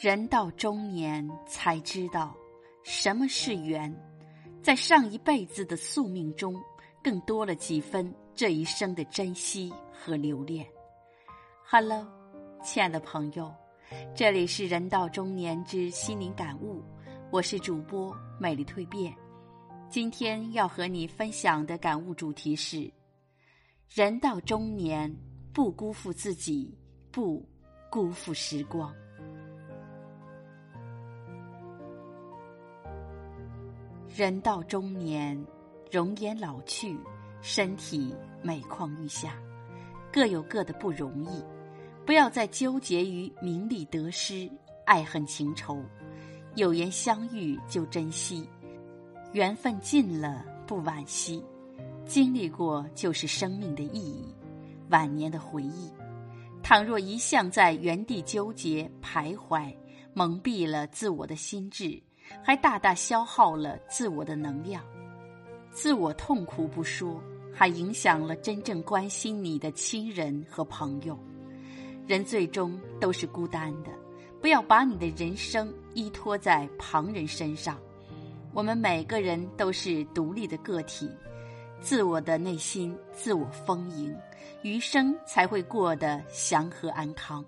人到中年才知道什么是缘，在上一辈子的宿命中，更多了几分这一生的珍惜和留恋。Hello，亲爱的朋友，这里是人到中年之心灵感悟，我是主播美丽蜕变。今天要和你分享的感悟主题是：人到中年，不辜负自己，不辜负时光。人到中年，容颜老去，身体每况愈下，各有各的不容易。不要再纠结于名利得失、爱恨情仇。有缘相遇就珍惜，缘分尽了不惋惜。经历过就是生命的意义，晚年的回忆。倘若一向在原地纠结徘徊，蒙蔽了自我的心智。还大大消耗了自我的能量，自我痛苦不说，还影响了真正关心你的亲人和朋友。人最终都是孤单的，不要把你的人生依托在旁人身上。我们每个人都是独立的个体，自我的内心自我丰盈，余生才会过得祥和安康。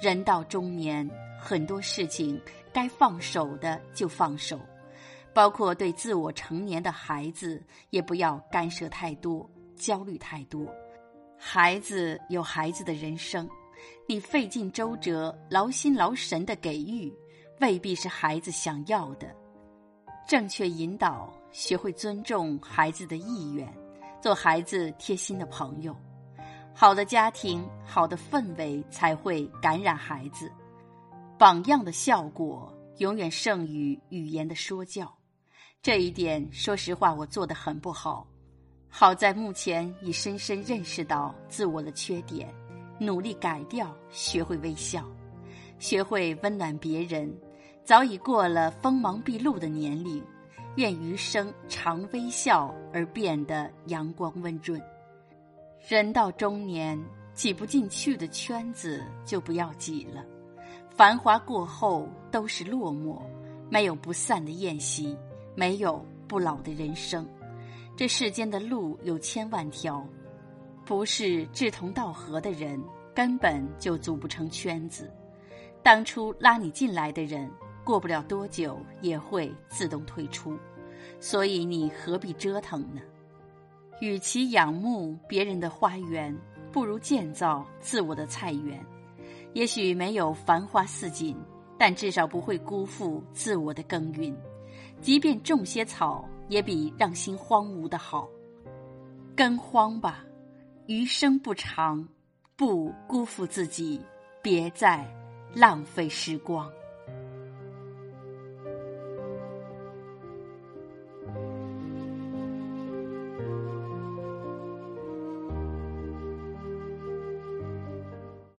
人到中年。很多事情该放手的就放手，包括对自我成年的孩子，也不要干涉太多、焦虑太多。孩子有孩子的人生，你费尽周折、劳心劳神的给予，未必是孩子想要的。正确引导，学会尊重孩子的意愿，做孩子贴心的朋友。好的家庭、好的氛围才会感染孩子。榜样的效果永远胜于语言的说教，这一点说实话我做的很不好。好在目前已深深认识到自我的缺点，努力改掉，学会微笑，学会温暖别人，早已过了锋芒毕露的年龄。愿余生常微笑而变得阳光温润。人到中年，挤不进去的圈子就不要挤了。繁华过后都是落寞，没有不散的宴席，没有不老的人生。这世间的路有千万条，不是志同道合的人根本就组不成圈子。当初拉你进来的人，过不了多久也会自动退出，所以你何必折腾呢？与其仰慕别人的花园，不如建造自我的菜园。也许没有繁花似锦，但至少不会辜负自我的耕耘。即便种些草，也比让心荒芜的好。耕荒吧，余生不长，不辜负自己，别再浪费时光。